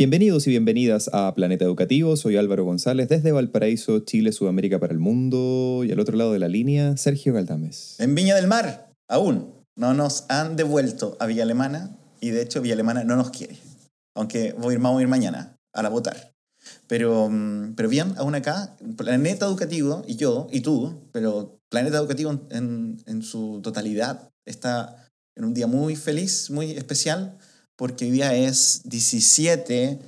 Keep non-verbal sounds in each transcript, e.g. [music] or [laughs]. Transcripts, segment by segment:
Bienvenidos y bienvenidas a Planeta Educativo. Soy Álvaro González desde Valparaíso, Chile, Sudamérica para el mundo. Y al otro lado de la línea, Sergio Galdames. En Viña del Mar, aún no nos han devuelto a Villa Alemana y de hecho Villa Alemana no nos quiere. Aunque voy a ir, vamos a ir mañana a la votar. Pero, mm, pero bien, aún acá, Planeta Educativo y yo y tú, pero Planeta Educativo en, en su totalidad está en un día muy feliz, muy especial porque hoy día es 17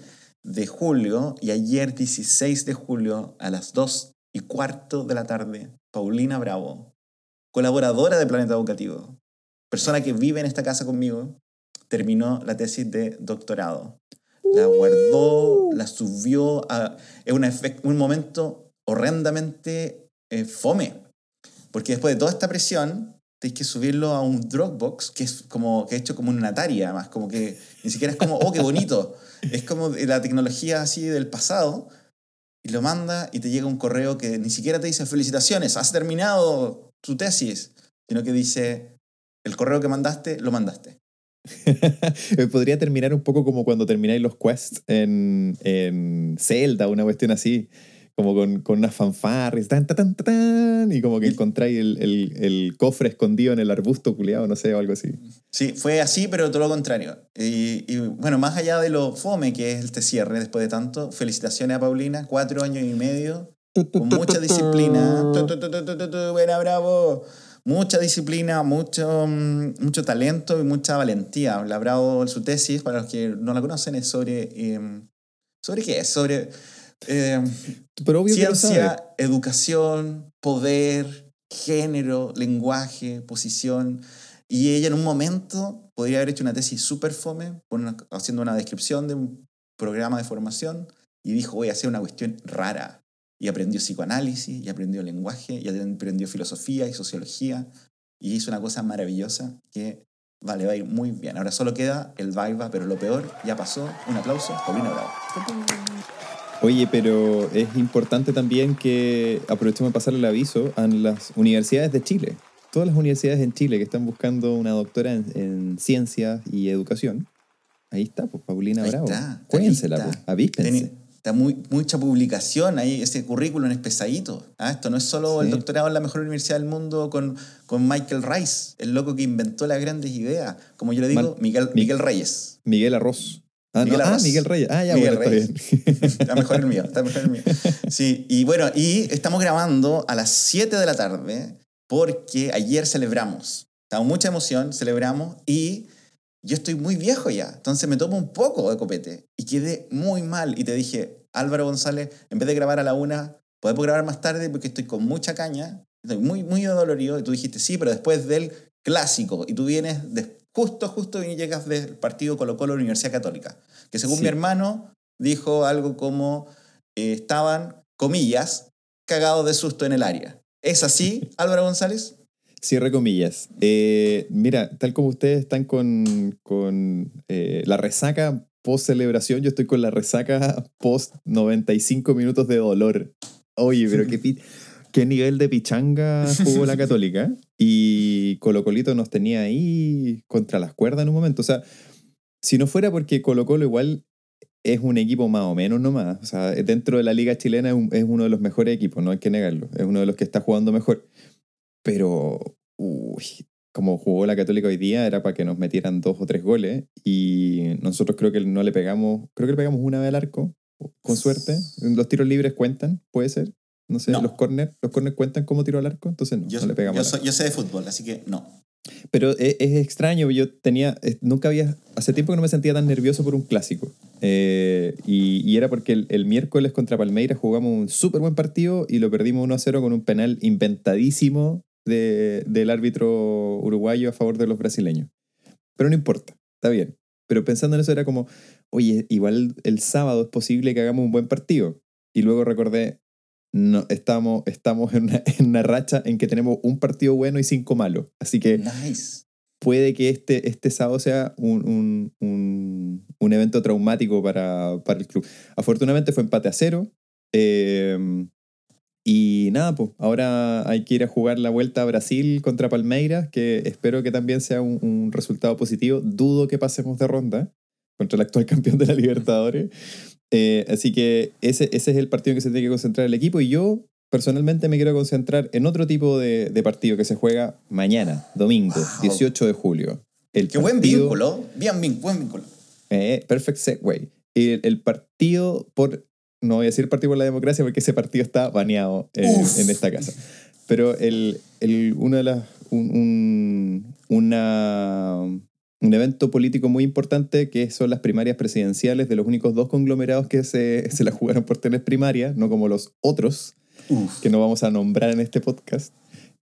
de julio y ayer 16 de julio a las 2 y cuarto de la tarde, Paulina Bravo, colaboradora de Planeta Educativo, persona que vive en esta casa conmigo, terminó la tesis de doctorado. La guardó, la subió a... Es un, un momento horrendamente eh, fome, porque después de toda esta presión, tenéis que subirlo a un Dropbox, que es como que hecho como una Atari, además, como que ni siquiera es como, oh, qué bonito. [laughs] Es como la tecnología así del pasado. Y lo manda y te llega un correo que ni siquiera te dice felicitaciones, has terminado tu tesis, sino que dice, el correo que mandaste, lo mandaste. [laughs] Podría terminar un poco como cuando termináis los quests en, en Zelda, una cuestión así como con, con unas fanfarres, tan, tan, tan, y como que encontráis el, el, el, cofre escondido en el arbusto culiado, no sé, o algo así. Sí, fue así, pero todo lo contrario. Y, y, bueno, más allá de lo fome que es este cierre después de tanto, felicitaciones a Paulina, cuatro años y medio, con mucha disciplina. Buena, bravo. Mucha disciplina, mucho, mm, mucho talento y mucha valentía. La Bravo, su tesis, para los que no la conocen, es sobre... Eh, ¿Sobre qué? Sobre eh, Pero ciencia, educación, poder, género, lenguaje, posición. Y ella en un momento podría haber hecho una tesis súper fome, haciendo una descripción de un programa de formación, y dijo, voy a hacer una cuestión rara. Y aprendió psicoanálisis, y aprendió lenguaje, y aprendió filosofía y sociología, y hizo una cosa maravillosa que vale, va a ir muy bien. Ahora solo queda el Viva, pero lo peor ya pasó. Un aplauso, Paulina Bravo. Oye, pero es importante también que aprovechemos de pasarle el aviso a las universidades de Chile. Todas las universidades en Chile que están buscando una doctora en, ciencias y educación. Ahí está, pues Paulina ahí Bravo. Está, Cuénsela, pues, avíspense. Está muy, mucha publicación ahí, ese currículum es pesadito. ¿ah? Esto no es solo el doctorado en la mejor universidad del mundo con, con Michael Rice, el loco que inventó las grandes ideas. Como yo le digo, Miguel, Miguel Reyes. Miguel Arroz. Ah, Miguel, ah, Miguel Reyes. Ah, ya, Miguel bueno, Reyes. está bien. [laughs] está mejor el mío, está mejor el mío. Sí, y bueno, y estamos grabando a las 7 de la tarde porque ayer celebramos. Estamos mucha emoción, celebramos y yo estoy muy viejo ya, entonces me tomo un poco de copete y quedé muy mal y te dije, Álvaro González, en vez de grabar a la una, podemos grabar más tarde porque estoy con mucha caña, estoy muy, muy dolorido y tú dijiste, sí, pero después del clásico y tú vienes después justo, justo llegas del partido Colo Colo Universidad Católica, que según mi hermano dijo algo como eh, estaban, comillas, cagados de susto en el área. ¿Es así, [laughs] Álvaro González? Cierre comillas. Eh, mira, tal como ustedes están con, con eh, la resaca post celebración, yo estoy con la resaca post 95 minutos de dolor. Oye, pero qué, [laughs] qué nivel de pichanga jugó la [laughs] Católica. Y Colo Colito nos tenía ahí contra las cuerdas en un momento. O sea, si no fuera porque Colo Colo igual es un equipo más o menos nomás. O sea, dentro de la liga chilena es uno de los mejores equipos, no hay que negarlo. Es uno de los que está jugando mejor. Pero, uy, como jugó la Católica hoy día, era para que nos metieran dos o tres goles. Y nosotros creo que no le pegamos, creo que le pegamos una vez al arco, con suerte. Los tiros libres cuentan, puede ser. No sé, los corners los corner cuentan como tiro al arco, entonces no, yo, no le pegamos. Yo, yo, sé de fútbol, así que no. Pero es, es, extraño, yo tenía, nunca había, hace tiempo que no me sentía tan nervioso por un clásico. Eh, y, y, era porque el, el, miércoles contra Palmeiras jugamos un súper buen partido y lo perdimos 1 a 0 con un penal inventadísimo de, del árbitro uruguayo a favor de los brasileños. Pero no importa, está bien. Pero pensando en eso era como, oye, igual el sábado es posible que hagamos un buen partido. Y luego recordé, no, estamos, estamos en, una, [laughs] en, una, racha en que tenemos un partido bueno y cinco malos. Así que nice. puede que este, este sábado sea un, un, un, un evento traumático para, para, el club. Afortunadamente fue empate a cero. Eh, y nada, pues ahora hay que ir a jugar la vuelta a Brasil contra Palmeiras, que espero que también sea un, resultado positivo. Dudo que pasemos de ronda, contra el actual campeón de la [laughs] Libertadores. Eh, así que ese, ese es el partido en que se tiene que concentrar el equipo y yo personalmente me quiero concentrar en otro tipo de, de partido que se juega mañana, domingo, Wow. 18 de julio. El Qué buen vínculo. Bien, buen vínculo. Eh, perfect segue. El, el partido por. No voy a decir partido por la democracia porque ese partido está baneado eh, Uf. en esta casa. Pero el, el, uno de las. Un, un- una, un evento político muy importante que son las primarias presidenciales de los únicos dos conglomerados que se, [laughs] se la jugaron por tener primarias, no como los otros Uf. que no vamos a nombrar en este podcast.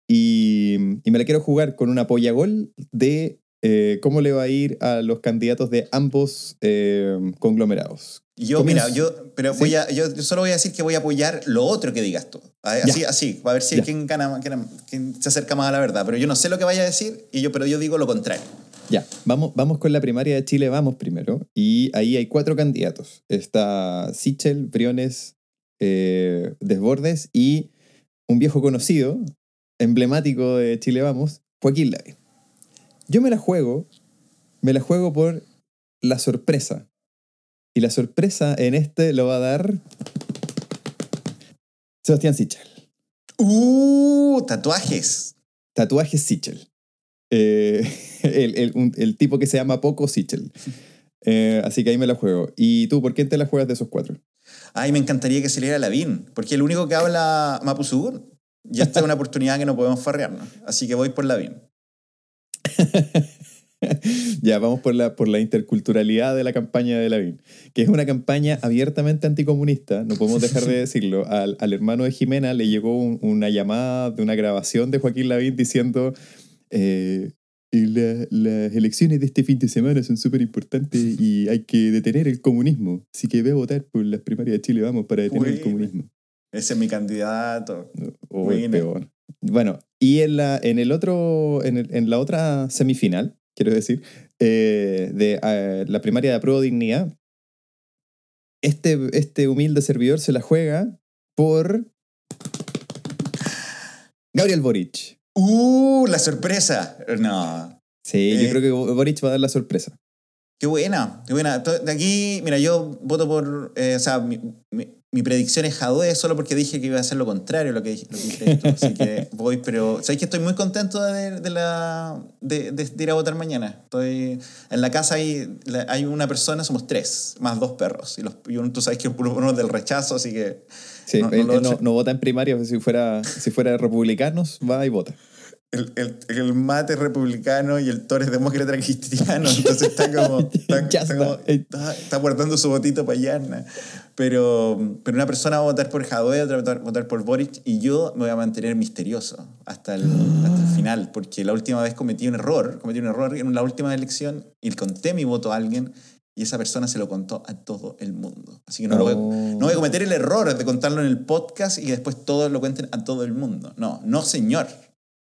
Y, y me la quiero jugar con una polla gol de eh, cómo le va a ir a los candidatos de ambos eh, conglomerados. Yo, Comienzo. mira, yo, pero Sí. voy a, yo solo voy a decir que voy a apoyar lo otro que digas tú. Así, así, para ver si Ya. quién gana, quién, quién se acerca más a la verdad. Pero yo no sé lo que vaya a decir, y yo, pero yo digo lo contrario. Ya, vamos, vamos con la primaria de Chile, vamos primero. Y ahí hay cuatro candidatos. Está Sichel, Briones, eh, Desbordes y un viejo conocido, emblemático de Chile Vamos, Joaquín Lavín. Yo me la juego, me la juego por la sorpresa. Y la sorpresa en este lo va a dar Sebastián Sichel. ¡Uh! Tatuajes. Tatuajes Sichel. Eh, [laughs] el, el- un- el tipo que se llama Poco Sichel. Eh, así que ahí me la juego. ¿Y tú, por qué te la juegas de esos cuatro? Ay, me encantaría que saliera Lavín, porque el único que habla Mapuzugún. Y esta es una [laughs] oportunidad que no podemos farrearnos. Así que voy por Lavín. [laughs] ya, vamos por la, por la interculturalidad de la campaña de Lavín, que es una campaña abiertamente anticomunista, no podemos dejar de decirlo. Al, al hermano de Jimena le llegó un- una llamada de una grabación de Joaquín Lavín diciendo... eh, "Y la- las elecciones de este fin de semana son súper importantes [laughs] y hay que detener el comunismo. Así que ve a votar por las primarias de Chile, vamos, para detener el comunismo. Ese es mi candidato. O peor. Bueno, y en la, en el otro, en, el- en la otra semifinal, quiero decir, eh, de eh, la primaria de apruebo dignidad, este, este humilde servidor se la juega por Gabriel Boric. ¡Uh! La sorpresa. No. Sí, Eh. yo creo que Boric va a dar la sorpresa. Qué buena, qué buena. De aquí, mira, yo voto por. eh, o sea, mi, mi- mi predicción es Jadwe solo porque dije que iba a hacer lo contrario a lo que, dije- lo que tú. Así que [laughs] voy, pero. ¿Sabes que estoy muy contento de, de la, de, de- de ir a votar mañana? Estoy. En la casa hay, la- hay una persona, somos tres, más dos perros. Y, los, y uno, tú sabes que uno, uno es del rechazo, así que. Sí, No, él- él no, no vota en primaria, si fuera, si fuera republicanos, va y vota. El, el, el mate republicano y el toro es demócrata cristiano, entonces está como. [laughs] Está, está está. está- guardando su votito para Yarna. Pero, pero una persona va a votar por Jadwe, otra va a votar por Boric, y yo me voy a mantener misterioso hasta el, hasta el final, porque la última vez cometí un error, cometí un error en la última elección y conté mi voto a alguien y esa persona se lo contó a todo el mundo. Así que no, lo voy, Oh. no voy a cometer el error de contarlo en el podcast y que después todos lo cuenten a todo el mundo. No, no señor.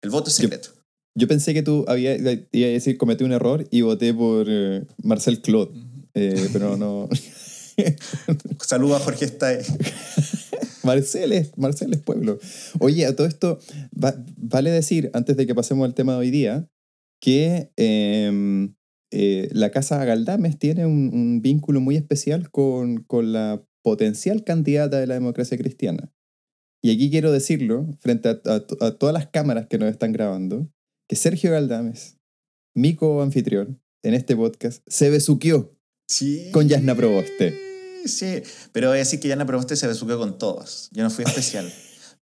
El voto es Yo- secreto. Yo pensé que tú había, iba a decir cometí un error y voté por eh, Marcel Claude, eh, pero no. [laughs] Saludos a Jorge Stay. [laughs] Marcel es, Marcel es pueblo. Oye, a todo esto, va- vale decir, antes de que pasemos al tema de hoy día, que eh, eh, la Casa Galdames tiene un, un vínculo muy especial con, con la potencial candidata de la democracia cristiana. Y aquí quiero decirlo, frente a, a- a todas las cámaras que nos están grabando, que Sergio Galdames, mi co-anfitrión en este podcast, se besuqueó Sí. con Yasna Proboste. Sí, pero voy a decir que Yasna Proboste se besuqueó con todos. Yo no fui especial.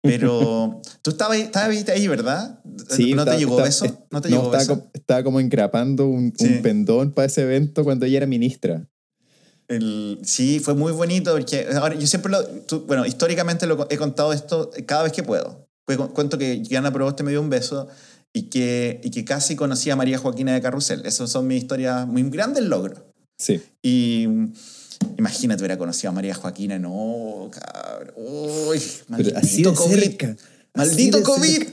Pero [laughs] tú estabas estabas ahí, ¿verdad? ¿No estaba- te llegó estaba- beso? ¿No te no, llegó estaba, beso? como, estaba como encrapando un, Sí. un pendón para ese evento cuando ella era ministra. El- sí, fue muy bonito porque ahora yo siempre lo, tú- bueno, históricamente lo, he contado esto cada vez que puedo. Pues cu- cuento que Yana Proboste me dio un beso y que, y que casi conocí a María Joaquina de Carrusel. Esos son mis historias, muy grandes logros. Sí. Y imagínate hubiera conocido a María Joaquina, no, cabrón. Uy, Pero así maldito de COVID. cerca. Maldito así de COVID. cerca.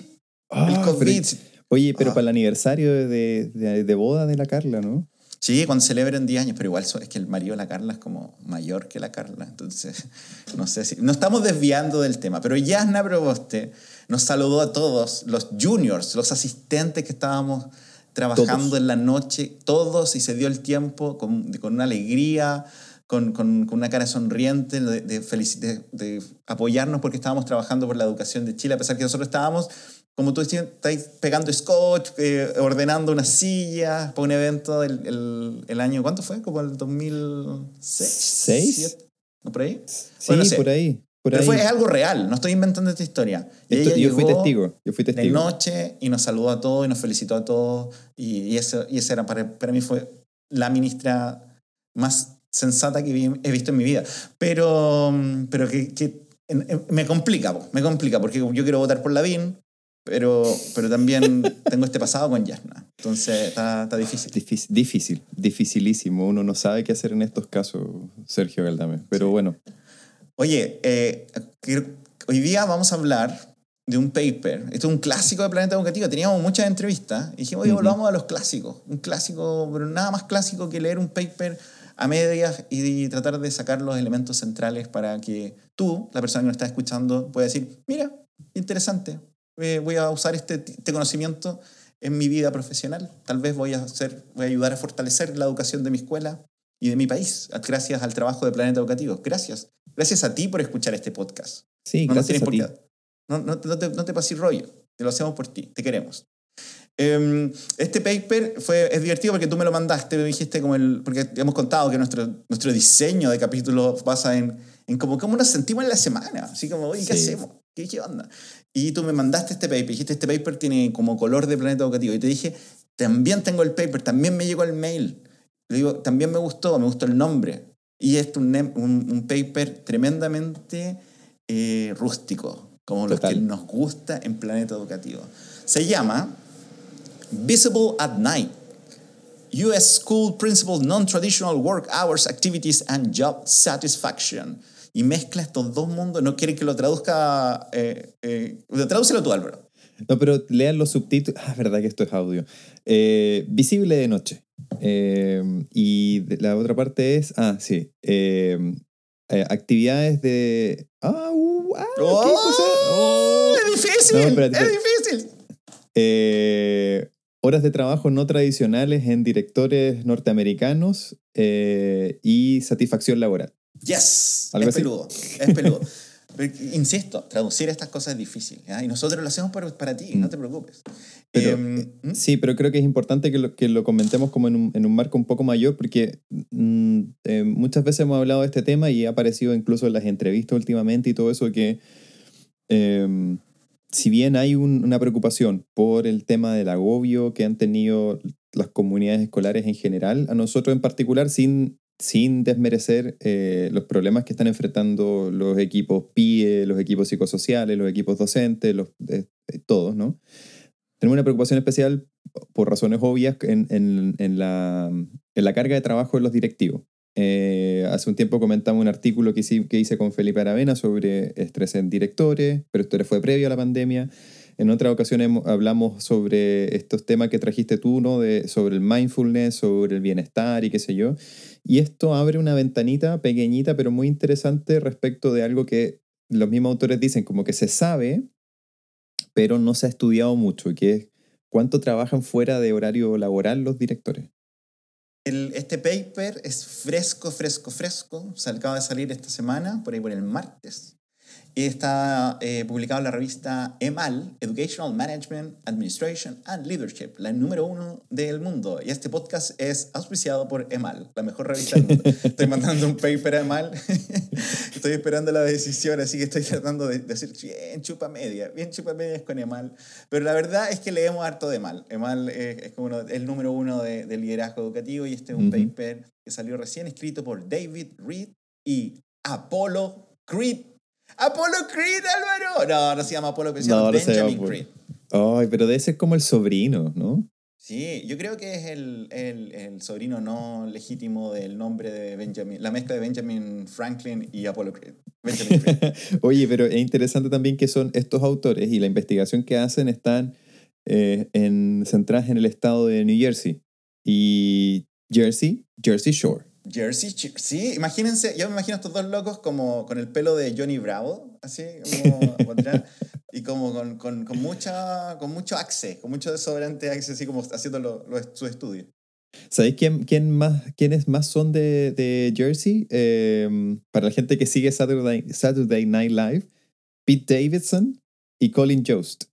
Ah, el pero- COVID. oye, pero Ah. para el aniversario de, de- de boda de la Carla, ¿no? Sí, cuando celebren 10 años, pero igual es que el marido de la Carla es como mayor que la Carla. Entonces, [laughs] no sé si. Nos estamos desviando del tema, pero Yasna Proboste nos saludó a todos, los juniors, los asistentes que estábamos trabajando Todos. en la noche, todos, y se dio el tiempo con, con una alegría, con, con- con una cara sonriente de, de, de- de apoyarnos porque estábamos trabajando por la educación de Chile, a pesar que nosotros estábamos, como tú decías, estáis pegando scotch, eh, ordenando unas sillas para un evento el, el, el año, ¿cuánto fue? ¿Como el 2006? ¿Seis? ¿No por ahí? Sí, Bueno, no sé. por ahí. Por Pero ahí. fue, es algo real, no estoy inventando esta historia. Esto- yo fui testigo. Yo fui De testigo. noche y nos saludó a todos y nos felicitó a todos. Y, y eso, y esa era para, para mí fue la ministra más sensata que vi- he visto en mi vida. Pero, pero que, que en- en- me complica, po, me complica, porque yo quiero votar por Lavín, pero, pero también tengo este pasado con Yasna. Entonces está, está difícil. Difícil, difícil, dificilísimo. Uno no sabe qué hacer en estos casos, Sergio Galdame. Pero bueno, Oye, eh, hoy día vamos a hablar de un paper. Esto es un clásico de Planeta Educativo. Teníamos muchas entrevistas y dijimos, oye, volvamos a los clásicos. Un clásico, pero nada más clásico que leer un paper a medias y tratar de sacar los elementos centrales para que tú, la persona que nos está escuchando, pueda decir, mira, interesante, eh, voy a usar este, este conocimiento en mi vida profesional. Tal vez voy a, hacer, voy a ayudar a fortalecer la educación de mi escuela y de mi país, gracias al trabajo de Planeta Educativo. Gracias. Gracias a ti por escuchar este podcast. sí, No, gracias a por ti. no, no, no te, no te pases rollo. Te lo hacemos por ti. Te queremos. Em, este paper fue, es divertido porque tú me lo mandaste, me dijiste como el... Porque hemos contado que nuestro, nuestro diseño de capítulos basa en, en como cómo nos sentimos en la semana. Así como, oye, ¿qué Sí. hacemos? ¿Qué, ¿Qué onda? Y tú me mandaste este paper. Dijiste, este paper tiene como color de planeta educativo. Y te dije, también tengo el paper, también me llegó el mail. Le digo, también me gustó, me gustó el nombre. Y es un, un, un paper tremendamente eh, rústico, como los Total. que nos gusta en Planeta Educativo. Se llama Visible at Night. US School Principal Non-Traditional Work Hours Activities and Job Satisfaction. Y mezcla estos dos mundos. No quieren que lo traduzca. Eh, eh, tradúcelo tú, Álvaro. No, pero lean los subtítulos. Ah, verdad que esto es audio. Eh, visible de noche. Eh, y la otra parte es. Ah, sí. actividades de. Ah, uh, ah, ¿qué ¡Oh! cosa? Oh. ¡Es difícil! No, espérate, ¡Es difícil! Eh, horas de trabajo no tradicionales en directores norteamericanos eh, y satisfacción laboral. Yes, ¿Algo es peludo, es peludo. Pero, insisto, traducir estas cosas es difícil. ¿ya? Y nosotros lo hacemos para, para ti, no te preocupes. Pero, Em, ¿hmm? Sí, pero creo que es importante que lo, que lo comentemos como en un, en un marco un poco mayor, porque mm, eh, muchas veces hemos hablado de este tema y ha aparecido incluso en las entrevistas últimamente y todo eso que eh, si bien hay un- una preocupación por el tema del agobio que han tenido las comunidades escolares en general, a nosotros en particular, sin, sin desmerecer eh, los problemas que están enfrentando los equipos PIE, los equipos psicosociales, los equipos docentes, los, eh, eh, todos, ¿no? Tenemos una preocupación especial por razones obvias en, en- la, carga de trabajo de los directivos. Hace un tiempo comentamos un artículo que hice, que hice con Felipe Aravena sobre estrés en directores, pero esto fue previo a la pandemia. En otra ocasión hablamos sobre estos temas que trajiste tú, ¿no? De, sobre el mindfulness, sobre el bienestar y qué sé yo. Y esto abre una ventanita pequeñita, pero muy interesante respecto de algo que los mismos autores dicen, como que se sabe, pero no se ha estudiado mucho, que cuánto trabajan fuera de horario laboral los directores. este paper es fresco, fresco, fresco. Se acaba de salir esta semana, por ahí por el martes. Y está eh, publicado en la revista EMAL, Educational Management, Administration and Leadership, la número uno del mundo. Y este podcast es auspiciado por EMAL, la mejor revista del mundo. [laughs] Estoy mandando un paper a EMAL. [laughs] estoy esperando la decisión, así que estoy tratando de decir bien chupa media, bien chupa media con EMAL. Pero la verdad es que leemos harto de EMAL. EMAL es, es como uno- el número uno de, de liderazgo educativo y este es un paper que salió recién escrito por David Reed y Apollo Creed. Apollo Creed, Álvaro. No, no se llama Apollo, pero se llama No, no se llama Benjamin. Creed. Ay, pero debe ser como el sobrino, ¿no? Sí, yo creo que es el, el, el sobrino no legítimo del nombre de Benjamin, la mezcla de Benjamin Franklin y Apollo Creed. Benjamin Creed. [laughs] Oye, pero es interesante también que son estos autores y la investigación que hacen están eh, en, centradas en el estado de New Jersey. Y Jersey, Jersey Shore. Jersey, Ch- sí, imagínense, yo me imagino a estos dos locos como con el pelo de Johnny Bravo, así como [laughs] y como con, con, con, mucha, con mucho access, con mucho sobrante access, así como haciendo lo, su estudio. ¿Sabéis quién, quién más, quiénes más son de, de Jersey? Em, para la gente que sigue Saturday, Saturday Night Live, Pete Davidson y Colin Jost.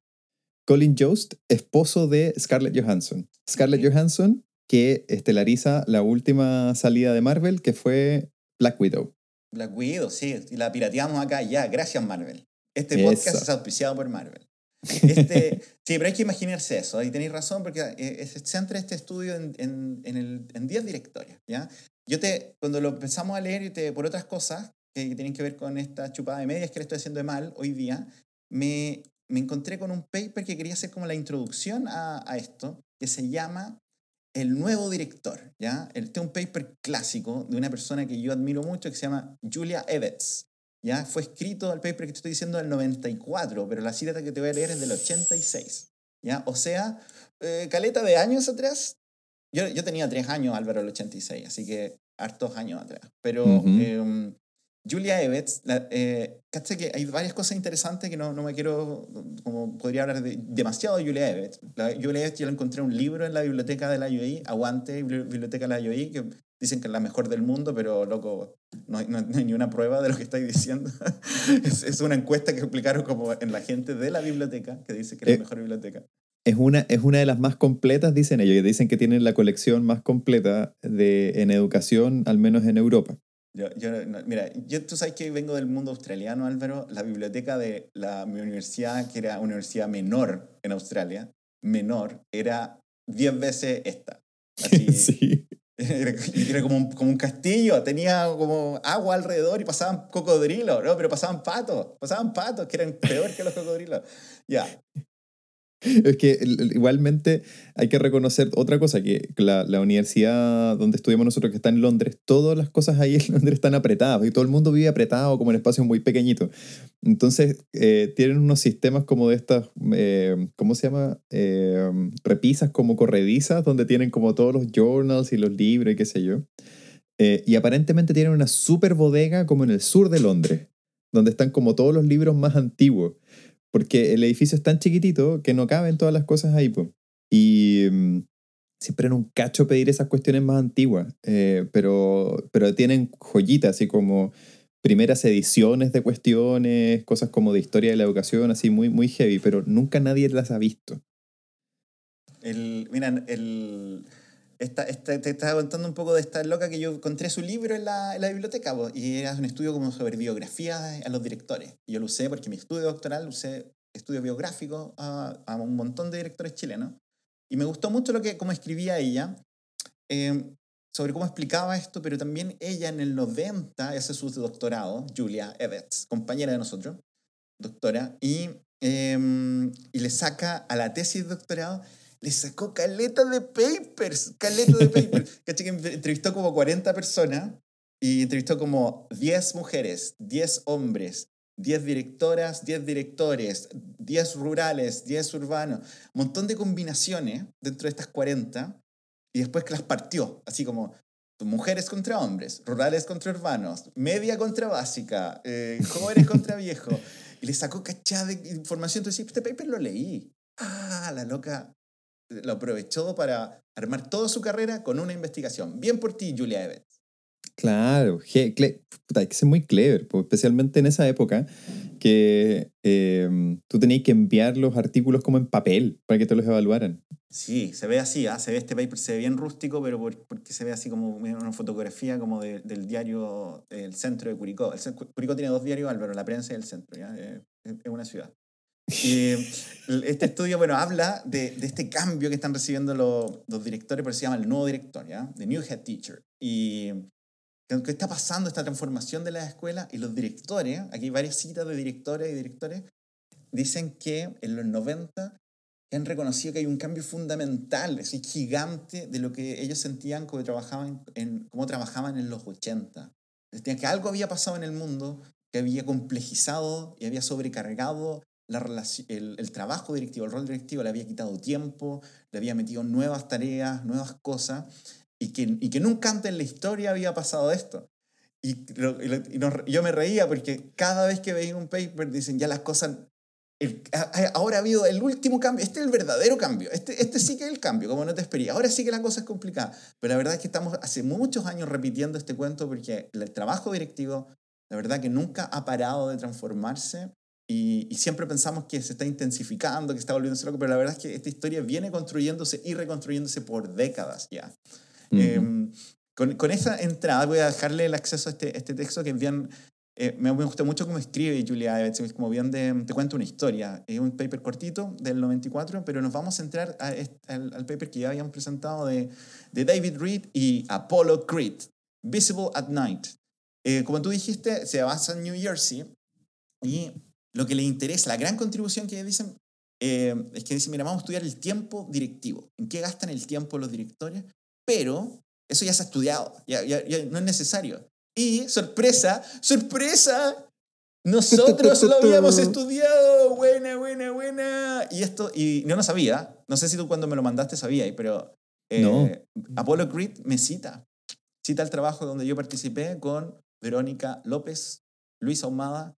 Colin Jost, esposo de Scarlett Johansson. Scarlett Johansson, que estelariza la última salida de Marvel, que fue Black Widow. Black Widow, sí, y la pirateamos acá ya, gracias Marvel. Este podcast es auspiciado por Marvel. Este, [laughs] sí, pero hay que imaginarse eso, y tenéis razón, porque eh, se centra este estudio en 10 en, en, en directorias. ¿ya? Yo te, cuando lo empezamos a leer y te, por otras cosas que, tienen que ver con esta chupada de medias que le estoy haciendo de mal hoy día, me, me encontré con un paper que quería hacer como la introducción a, a esto, que se llama El nuevo director. ¿ya? Este es un paper clásico de una persona que yo admiro mucho que se llama Julia Evans. ¿ya? Fue escrito el paper que te estoy diciendo del 94, pero la cita que te voy a leer es del 86. ¿ya? O sea, eh, caleta de años atrás. Yo, yo tenía tres años, Álvaro, el 86, así que hartos años atrás. Pero Julia Evans, eh, que hay varias cosas interesantes que no, no me quiero, como podría hablar de, demasiado de Julia. La, Julia Evans yo la encontré un libro en la biblioteca de la UAI, Aguante, biblioteca de la UAI, que dicen que es la mejor del mundo, pero loco, no hay, no hay ni una prueba de lo que estáis diciendo. [laughs] es, es, una encuesta que explicaron como en la gente de la biblioteca, que dice que es la eh, mejor biblioteca. Es una, es una de las más completas, dicen ellos, y dicen que tienen la colección más completa de, en educación, al menos en Europa. Yo, yo, mira, yo, tú sabes que vengo del mundo australiano, Álvaro. La biblioteca de la, mi universidad, que era una universidad menor en Australia, menor, era 10 veces esta. Así, [laughs] sí. Era, era como, un, como, un, castillo, tenía como agua alrededor y pasaban cocodrilos, ¿no? Pero pasaban patos, pasaban patos que eran peor que los cocodrilos. Ya, Es que igualmente hay que reconocer otra cosa, que la, la, universidad donde estudiamos nosotros, que está en Londres, todas las cosas ahí en [laughs] Londres están apretadas y todo el mundo vive apretado como en espacios muy pequeñitos. Entonces eh, tienen unos sistemas como de estas, eh, ¿cómo se llama? Eh, repisas como corredizas, donde tienen como todos los journals y los libros y qué sé yo. y aparentemente tienen una super bodega como en el sur de Londres, donde están como todos los libros más antiguos. Porque el edificio es tan chiquitito que no caben todas las cosas ahí, pues. Y mm, siempre en un cacho pedir esas cuestiones más antiguas, eh, pero, pero tienen joyitas, así como primeras ediciones de cuestiones, cosas como de historia de la educación, así muy, muy heavy, pero nunca nadie las ha visto. El, mira, el, esta, esta, te estaba contando un poco de esta loca que yo encontré su libro en la, en la biblioteca y era un estudio como sobre biografía a los directores. Yo lo usé porque mi estudio doctoral usé estudio biográfico a, a un montón de directores chilenos. Y me gustó mucho lo que, cómo escribía ella eh, sobre cómo explicaba esto, pero también ella en el 90 hace su doctorado, Julia Evans, compañera de nosotros, doctora, y, eh, y le saca a la tesis de doctorado le sacó caleta de papers, caleta de papers. [laughs] Caché que entrevistó como 40 personas y entrevistó como 10 mujeres, 10 hombres, 10 directoras, 10 directores, 10 rurales, 10 urbanos, un montón de combinaciones dentro de estas 40 y después que las partió, así como mujeres contra hombres, rurales contra urbanos, media contra básica, eh, jóvenes [laughs] contra viejos. Y le sacó cachada de información. Entonces, este paper lo leí. Ah, la loca lo aprovechó para armar toda su carrera con una investigación. Bien por ti, Julia Evans. Claro, hay que ser muy clever, especialmente en esa época que em, tú tenías que enviar los artículos como en papel para que te los evaluaran. Sí, se ve así, ¿ah? se ve este paper, se ve bien rústico, pero porque se ve así como una fotografía como del diario El Centro de Curicó. El, Curicó tiene dos diarios, Álvaro, la prensa y el centro, ¿ya? es una ciudad. Y este estudio, bueno, habla de, de, este cambio que están recibiendo los, los directores, por eso se llama el nuevo director, ¿ya? The New Head Teacher. Y qué está pasando esta transformación de la escuela y los directores, aquí hay varias citas de directores y directores, dicen que en los 90 han reconocido que hay un cambio fundamental, es gigante de lo que ellos sentían como trabajaban en, cómo trabajaban en los 80. Sentían que algo había pasado en el mundo que había complejizado y había sobrecargado el, trabajo directivo, el rol directivo le había quitado tiempo, le había metido nuevas tareas, nuevas cosas, y que, y que nunca antes en la historia había pasado esto. Y, yo me reía porque cada vez que veía un paper dicen, ya las cosas ahora ha habido el último cambio, este es el verdadero cambio, este, este sí que es el cambio, como no te espería, ahora sí que la cosa es complicada, pero la verdad es que estamos hace muchos años repitiendo este cuento porque el trabajo directivo, la verdad que nunca ha parado de transformarse y, y siempre pensamos que se está intensificando, que está volviéndose loco, pero la verdad es que esta historia viene construyéndose y reconstruyéndose por décadas ya. Ujú. Eh, con, con esa entrada voy a dejarle el acceso a este, este texto que es bien... eh, me, me gusta mucho cómo escribe Julia Evans, como bien de... Te cuento una historia. Es un paper cortito del 94, pero nos vamos a entrar a al, al paper que ya habíamos presentado de, de David Reed y Apollo Creed, Visible at Night. Eh, como tú dijiste, se basa en New Jersey y lo que le interesa, la gran contribución que dicen eh, es que dicen, mira, vamos a estudiar el tiempo directivo. ¿En qué gastan el tiempo los directores? Pero eso ya se ha estudiado, ya, ya- ya no es necesario. Y, sorpresa, sorpresa, nosotros lo habíamos [laughs] estudiado, buena, buena, buena. Y esto, y no lo sabía, no sé si tú cuando me lo mandaste sabías, pero eh, No. Apollo Creed me cita, cita el trabajo donde yo participé con Verónica López, Luis Ahumada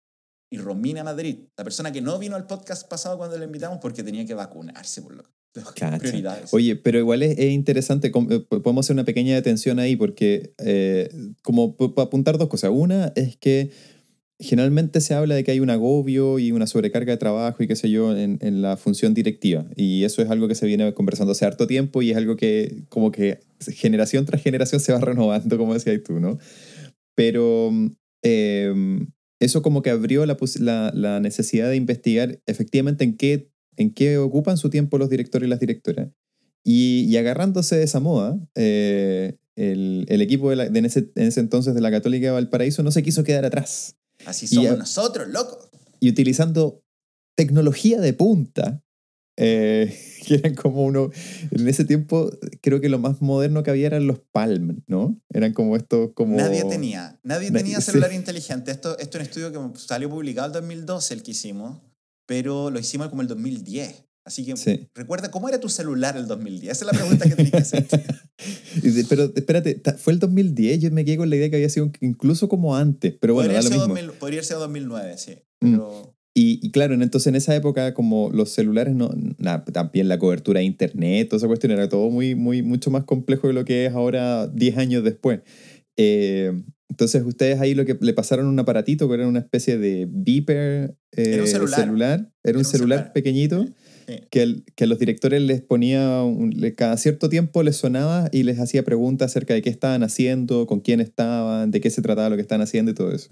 y Romina Madrid, la persona que no vino al podcast pasado cuando le invitamos porque tenía que vacunarse por lo [laughs] prioridades. Oye, pero igual es, es interesante, eh, po- podemos hacer una pequeña detención ahí porque eh, como para apuntar dos cosas. Una es que generalmente se habla de que hay un agobio y una sobrecarga de trabajo y qué sé yo en, en la función directiva. Y eso es algo que se viene conversando hace harto tiempo y es algo que como que generación tras generación se va [laughs] renovando, como decías tú, ¿no? Pero eh, eso como que abrió la, pos- la, la necesidad de investigar efectivamente en qué, en qué ocupan su tiempo los directores y las directoras. Y, y agarrándose de esa moda, eh, el, el equipo de, la- de en, ese, en ese entonces de la Católica de Valparaíso no se quiso quedar atrás. Así somos nosotros, loco. Y utilizando tecnología de punta, eh, [laughs] que eran como uno, en ese tiempo creo que lo más moderno que había eran los Palm, ¿no? Eran como estos, como... Nadie tenía, nadie Na- tenía sí. celular inteligente. Esto, esto es un estudio que salió publicado en 2012, el que hicimos, pero lo hicimos como el 2010. Así que Sí. recuerda, ¿cómo era tu celular el 2010? Esa es la pregunta que tenés que hacer. [laughs] Y de- Pero espérate, fue el 2010, yo me quedé con la idea que había sido incluso como antes, pero bueno, podría, da lo sido mismo. 2000 podría sido 2009, sí. Mm. Y, y claro, entonces en esa época como los celulares, no, na- también la cobertura de internet, toda esa cuestión era todo muy, muy, mucho más complejo de lo que es ahora 10 años después. Eh, entonces ustedes ahí lo que le pasaron un aparatito que era una especie de beeper eh, Era un celular. Era un celular, pequeñito sí. que, el- que a los directores les ponía, un- le- cada cierto tiempo les sonaba y les hacía preguntas acerca de qué estaban haciendo, con quién estaban, de qué se trataba lo que estaban haciendo y todo eso.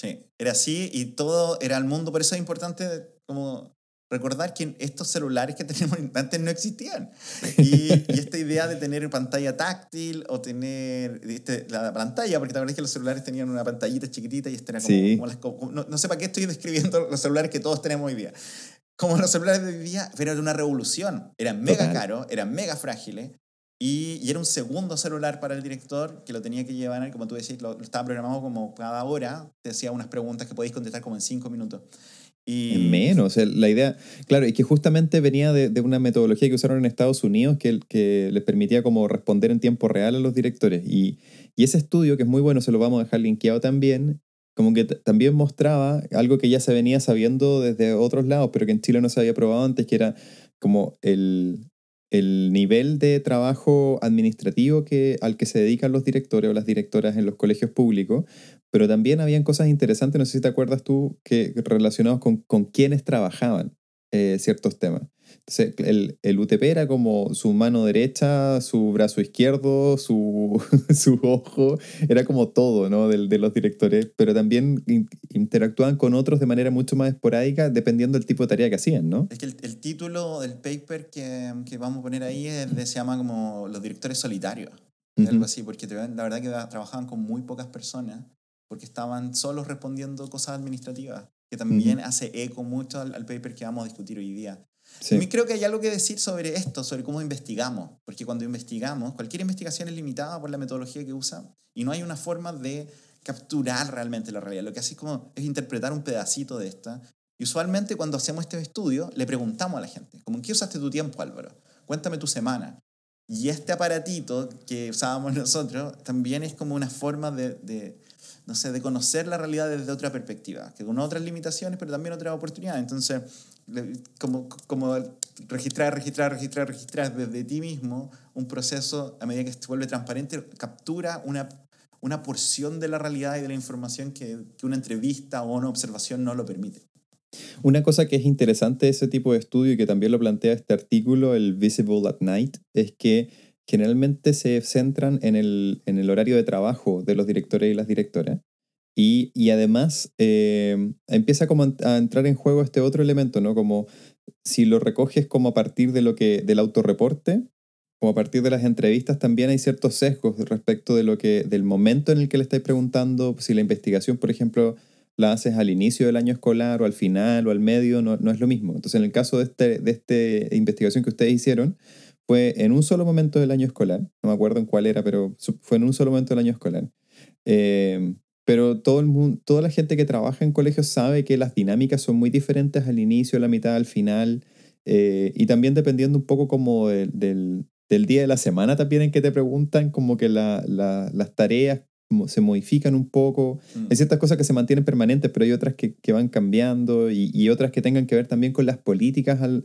Sí, era así y todo era el mundo. Por eso es importante como recordar que estos celulares que [laughs] tenemos antes no existían. Y, y esta idea de tener pantalla táctil o tener este, la pantalla, porque te acuerdas que los celulares tenían una pantallita chiquitita y esta era como, Sí. como las- como- no, no sé para qué estoy describiendo [laughs] los celulares que todos tenemos hoy día. Como los celulares de hoy día, pero era una revolución. Eran mega caros, eran mega frágiles. Y, y era un segundo celular para el director que lo tenía que llevar, como tú decís, lo, lo estaba programado como cada hora, te hacía unas preguntas que podéis contestar como en cinco minutos. Y, En menos. la idea, claro, y que justamente venía de, de una metodología que usaron en Estados Unidos que, que les permitía como responder en tiempo real a los directores. Y, y ese estudio, que es muy bueno, se lo vamos a dejar linkeado también, como que también mostraba algo que ya se venía sabiendo desde otros lados, pero que en Chile no se había probado antes, que era como el, el nivel de trabajo administrativo que, al que se dedican los directores o las directoras en los colegios públicos, pero también habían cosas interesantes, no sé si te acuerdas tú, que relacionados con, con quiénes trabajaban eh, ciertos temas. Entonces, el, el UTP era como su mano derecha, su brazo izquierdo, su, [laughs] su ojo, era como todo, ¿no? De, de los directores, pero también in- interactuaban con otros de manera mucho más esporádica dependiendo del tipo de tarea que hacían, ¿no? Es que el, el título del paper que, que vamos a poner ahí es de- se llama como Los directores solitarios. Algo Ujú. así, porque la verdad que trabajaban con muy pocas personas, porque estaban solos respondiendo cosas administrativas, que también hace eco mucho al, al paper que vamos a discutir hoy día. Sí. A mí creo que hay algo que decir sobre esto, sobre cómo investigamos, porque cuando investigamos, cualquier investigación es limitada por la metodología que usa y no hay una forma de capturar realmente la realidad. Lo que hace es como es interpretar un pedacito de esta. Y usualmente cuando hacemos este estudio le preguntamos a la gente, como ¿en qué usaste tu tiempo Álvaro? Cuéntame tu semana. Y este aparatito que usábamos [laughs] nosotros también es como una forma de, de, no sé, de conocer la realidad desde otra perspectiva, que con otras limitaciones, pero también otras oportunidades. Entonces, como, como registrar, registrar, registrar, registrar desde ti mismo un proceso, a medida que se vuelve transparente, captura una, una porción de la realidad y de la información que, que una entrevista o una observación no lo permite. Una cosa que es interesante de ese tipo de estudio y que también lo plantea este artículo, el Visible at Night, es que generalmente se centran en el, en el horario de trabajo de los directores y las directoras. Y, y además eh, empieza como a entrar en juego este otro elemento, ¿no? Como si lo recoges como a partir de lo que, del autorreporte, o a partir de las entrevistas, también hay ciertos sesgos respecto de lo que, del momento en el que le estáis preguntando, si la investigación, por ejemplo, la haces al inicio del año escolar o al final o al medio, no, no es lo mismo. Entonces, en el caso de esta de este investigación que ustedes hicieron, fue en un solo momento del año escolar, no me acuerdo en cuál era, pero fue en un solo momento del año escolar. Eh, pero todo el mundo, toda la gente que trabaja en colegios sabe que las dinámicas son muy diferentes al inicio, a la mitad, al final, eh, y también dependiendo un poco como del, del, día de la semana también en que te preguntan, como que la, las tareas se modifican un poco. Mm. Hay ciertas cosas que se mantienen permanentes, pero hay otras que, que van cambiando y, y, otras que tengan que ver también con las políticas al,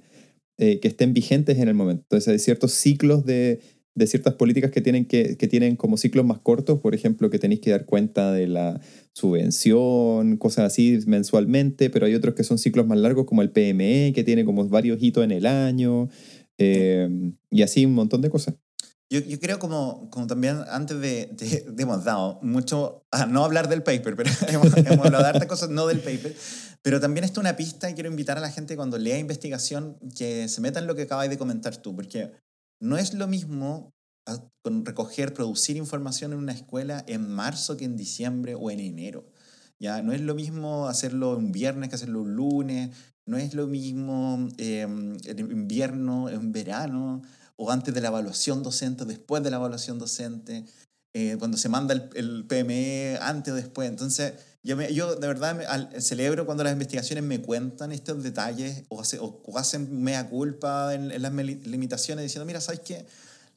eh, que estén vigentes en el momento. Entonces hay ciertos ciclos de, de ciertas políticas que tienen, que, que, tienen como ciclos más cortos, por ejemplo, que tenéis que dar cuenta de la subvención, cosas así mensualmente, pero hay otros que son ciclos más largos como el PME, que tiene como varios hitos en el año, eh, y así un montón de cosas. Yo, yo creo como, como también antes de, de, hemos dado mucho, a no hablar del paper, pero [laughs] hemos, hemos hablado de cosas no del paper, pero también esto es una pista y quiero invitar a la gente cuando lea investigación que se meta en lo que acabas de comentar tú, porque no es lo mismo recoger, producir información en una escuela en marzo que en diciembre o en enero. ¿ya? No es lo mismo hacerlo un viernes que hacerlo un lunes, no es lo mismo eh, en invierno, en verano, o antes de la evaluación docente, después de la evaluación docente, eh, cuando se manda el, el, PME, antes o después. Entonces, yo, me, yo de verdad celebro cuando las investigaciones me cuentan estos detalles o, o, hacen mea culpa en, en las limitaciones diciendo, mira, ¿sabes qué?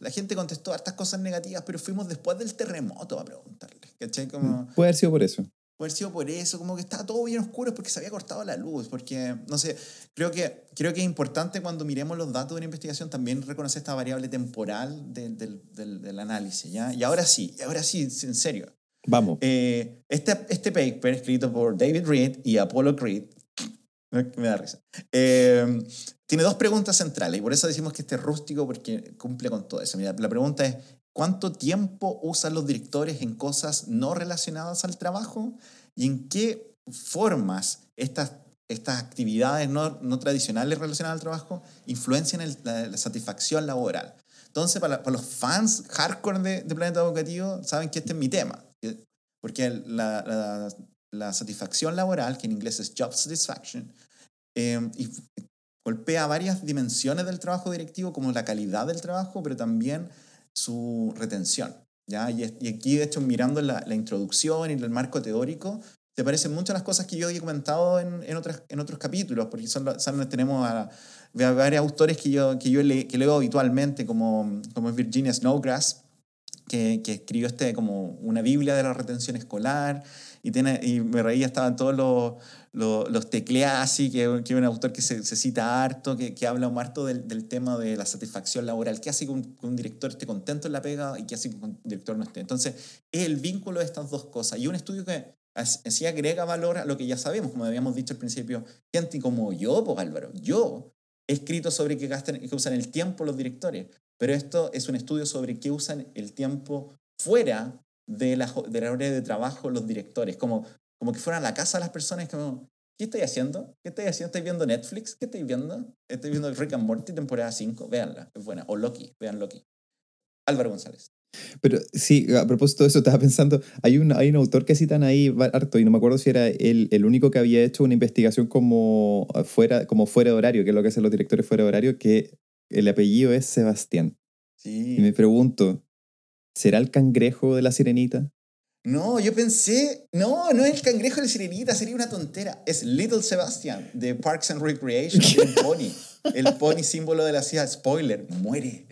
la gente contestó hartas cosas negativas, pero fuimos después del terremoto a preguntarle. ¿Cachai? Como, mm, puede haber sido por eso. Puede haber sido por eso, como que estaba todo bien oscuro porque se había cortado la luz, porque, no sé, creo que, creo que es importante cuando miremos los datos de una investigación también reconocer esta variable temporal del, del, del análisis, ¿ya? Y ahora sí, ahora sí, en serio. Vamos. Eh, este, este paper escrito por David Reed y Apollo Creed, me, da risa, eh, tiene dos preguntas centrales y por eso decimos que este es rústico porque cumple con todo eso. Mira, la pregunta es, ¿cuánto tiempo usan los directores en cosas no relacionadas al trabajo? ¿Y en qué formas estas, estas actividades no, no tradicionales relacionadas al trabajo influencian el, la, satisfacción laboral? Entonces, para, para, los fans hardcore de, de, Planeta Educativo, saben que este es mi tema. Porque la, la, la satisfacción laboral, que en inglés es job satisfaction, eh, y golpea varias dimensiones del trabajo directivo, como la calidad del trabajo, pero también su retención. ¿ya? Y, aquí, de hecho, mirando la, la introducción y el marco teórico, te parecen muchas las cosas que yo he comentado en, en, otras, en otros capítulos, porque son, son tenemos a, a, varios autores que yo, que yo le, que leo habitualmente, como, como Virginia Snowgrass, que, que, escribió este, como una Biblia de la retención escolar, y, tiene, y me reía, estaban todos los, los, los Tecleasi, que, que es un autor que se, se cita harto, que, que habla harto del, del, tema de la satisfacción laboral. ¿Qué hace que un, un, director esté contento en la pega y qué hace que un director no esté? Entonces, es el vínculo de estas dos cosas. Y un estudio que así agrega valor a lo que ya sabemos, como habíamos dicho al principio, gente como yo, pues Álvaro, yo he escrito sobre qué, gastan, qué usan el tiempo los directores, pero esto es un estudio sobre qué usan el tiempo fuera de la, de la hora de trabajo los directores, como como que fueran a la casa las personas, como, ¿qué estoy haciendo? ¿Qué estoy haciendo? ¿Estoy viendo Netflix? ¿Qué estoy viendo? Estoy viendo Rick and Morty, temporada 5, véanla, es buena. O Loki, vean Loki. Álvaro González. Pero sí, a propósito de eso, estaba pensando, hay un, hay un autor que citan ahí harto, y no me acuerdo si era el, el único que había hecho una investigación como fuera, como fuera de horario, que es lo que hacen los directores fuera de horario, que el apellido es Sebastián. Sí. Y me pregunto, ¿será el cangrejo de la sirenita? No, yo pensé, no, no es el cangrejo de la sirenita, sería una tontera. Es Little Sebastian de Parks and Recreation, el pony. [laughs] El pony símbolo de la ciudad. Spoiler, muere.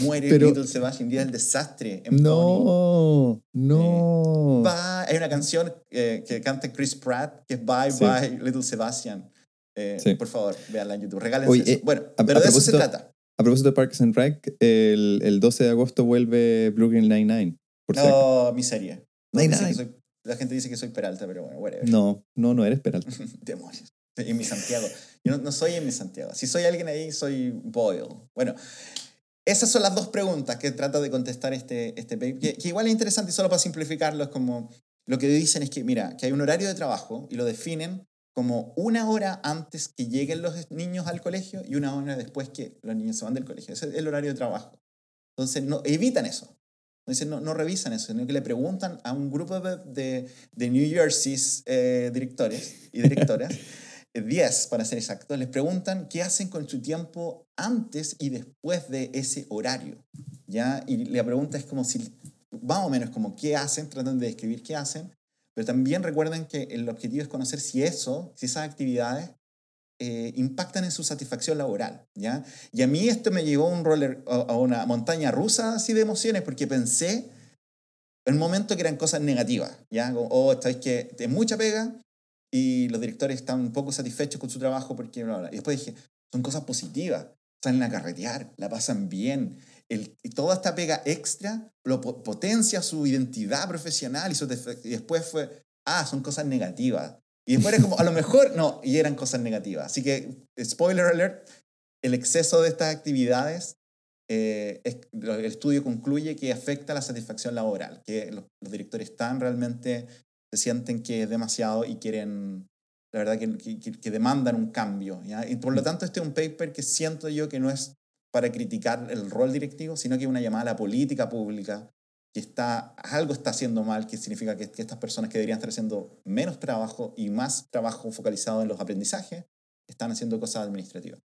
Muere Pero- Little Sebastian, día del desastre. En Pony. No, no. Bye. Hay una canción eh, que canta Chris Pratt que es Bye Sí. Bye Little Sebastian. Eh, Sí. Por favor, véanla en YouTube. Regálense Oye, eso. eh, bueno, a- pero a de eso se trata. A propósito de Parks and Rec, el, el 12 de agosto vuelve Brooklyn Nine-Nine. Por. No, mi serie. No, que Nine. soy- la gente dice que soy Peralta, pero bueno, whatever. No, no, no eres Peralta. [laughs] Demonios. En mi Santiago. Yo no, no soy en mi Santiago. Si soy alguien ahí, soy Boyle. Bueno, esas son las dos preguntas que trata de contestar este, este paper. Que, que igual es interesante y solo para simplificarlo es como lo que dicen es que, mira, que hay un horario de trabajo y lo definen como una hora antes que lleguen los niños al colegio y una hora después que los niños se van del colegio. Ese es el horario de trabajo. Entonces, no, evitan eso. Entonces, no, no revisan eso, sino que le preguntan a un grupo de, de, de New Jersey's eh, directores y directoras, [laughs] eh, 10 para ser exactos, les preguntan qué hacen con su tiempo antes y después de ese horario. ¿ya? Y la pregunta es como si, más o menos como qué hacen, tratan de describir qué hacen, pero también recuerden que el objetivo es conocer si eso, si esas actividades eh, impactan en su satisfacción laboral, ¿ya? Y a mí esto me llevó a, una montaña rusa así de emociones porque pensé en un momento que eran cosas negativas, ¿ya? Como, oh, sabes que es mucha pega y los directores están un poco satisfechos con su trabajo porque bla, bla. Y después dije, son cosas positivas, salen a carretear, la pasan bien. El, toda esta pega extra lo po- potencia su identidad profesional y, su y después fue, ah, son cosas negativas. Y después como, a lo mejor, no, y eran cosas negativas. Así que, spoiler alert, el exceso de estas actividades, eh, es- el estudio concluye que afecta la satisfacción laboral, que los, los directores están realmente, se sienten que es demasiado y quieren, la verdad, que, que- que- que demandan un cambio. ¿ya? Y por lo tanto, este es un paper que siento yo que no es para criticar el rol directivo, sino que es una llamada a la política pública que está, algo está haciendo mal, que significa que, que estas personas que deberían estar haciendo menos trabajo y más trabajo focalizado en los aprendizajes, están haciendo cosas administrativas.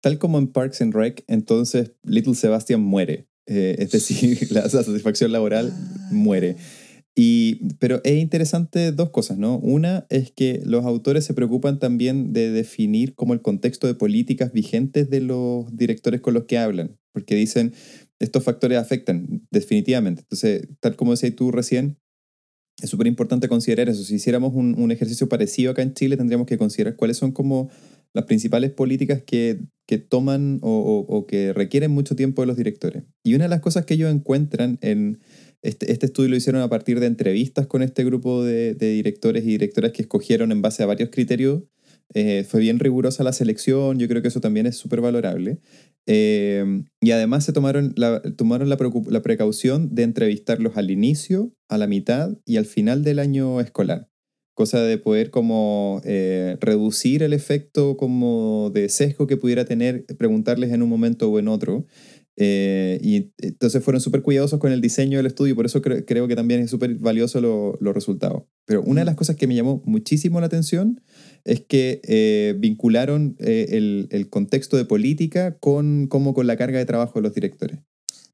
Tal como en Parks and Rec, entonces Little Sebastian muere. Eh, es decir, [laughs] la satisfacción laboral muere. Y, pero es interesante dos cosas, ¿no? Una es que los autores se preocupan también de definir como el contexto de políticas vigentes de los directores con los que hablan, porque dicen, estos factores afectan definitivamente. Entonces, tal como decías tú recién, es súper importante considerar eso. Si hiciéramos un, un ejercicio parecido acá en Chile, tendríamos que considerar cuáles son como las principales políticas que, que toman o, o- o que requieren mucho tiempo de los directores. Y una de las cosas que ellos encuentran en este, este estudio lo hicieron a partir de entrevistas con este grupo de, de directores y directoras que escogieron en base a varios criterios. Eh, fue bien rigurosa la selección, yo creo que eso también es súper valorable. Eh, y además se tomaron, la, tomaron la, precaución de entrevistarlos al inicio, a la mitad y al final del año escolar cosa de poder como eh, reducir el efecto como de sesgo que pudiera tener preguntarles en un momento o en otro. Eh, y entonces fueron súper cuidadosos con el diseño del estudio, por eso cre- creo que también es súper valioso lo- los resultados. Pero una de las cosas que me llamó muchísimo la atención es que eh, vincularon eh, el, el contexto de política con, como con la carga de trabajo de los directores.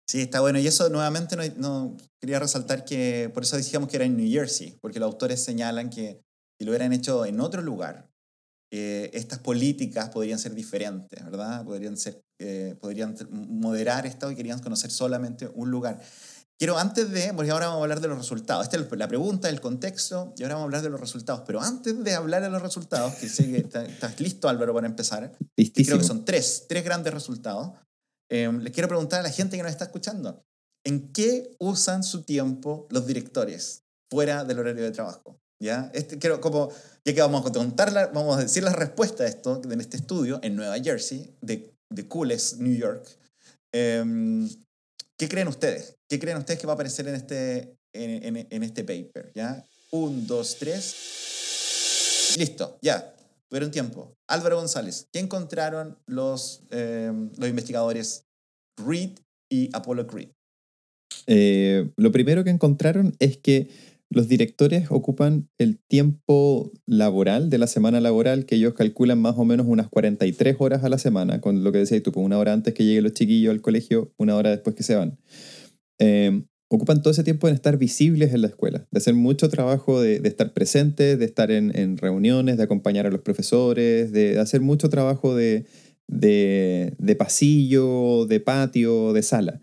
Sí, está bueno. Y eso nuevamente no, no- quería resaltar que por eso decíamos que era en New Jersey, porque los autores señalan que si lo hubieran hecho en otro lugar, eh, estas políticas podrían ser diferentes, ¿verdad? Podrían, ser, eh, podrían moderar esto y querían conocer solamente un lugar. Quiero antes de, porque ahora vamos a hablar de los resultados. Esta es la pregunta, el contexto, y ahora vamos a hablar de los resultados. Pero antes de hablar de los resultados, que sé que está- estás listo, Álvaro, para empezar, Listísimo. creo que son tres, tres grandes resultados. Eh, les quiero preguntar a la gente que nos está escuchando, ¿en qué usan su tiempo los directores fuera del horario de trabajo? ¿Ya? Este, quiero, como, ya que vamos a contar, la- vamos a decir la respuesta a esto en este estudio en Nueva Jersey, de, de Coolest, New York. Em, ¿Qué creen ustedes? ¿Qué creen ustedes que va a aparecer en este, en, este paper? ¿Ya? Un, dos, tres. Listo, ya. Tuvieron tiempo. Álvaro González, ¿qué encontraron los, eh, los investigadores Reed y Apollo Creed? Eh, lo primero que encontraron es que los directores ocupan el tiempo laboral de la semana laboral, que ellos calculan más o menos unas 43 horas a la semana, con lo que decías tú, pues una hora antes que lleguen los chiquillos al colegio, una hora después que se van. Eh, ocupan todo ese tiempo en estar visibles en la escuela, de hacer mucho trabajo de, de estar presentes, de estar en, reuniones, de acompañar a los profesores, de hacer mucho trabajo de, de, de pasillo, de patio, de sala.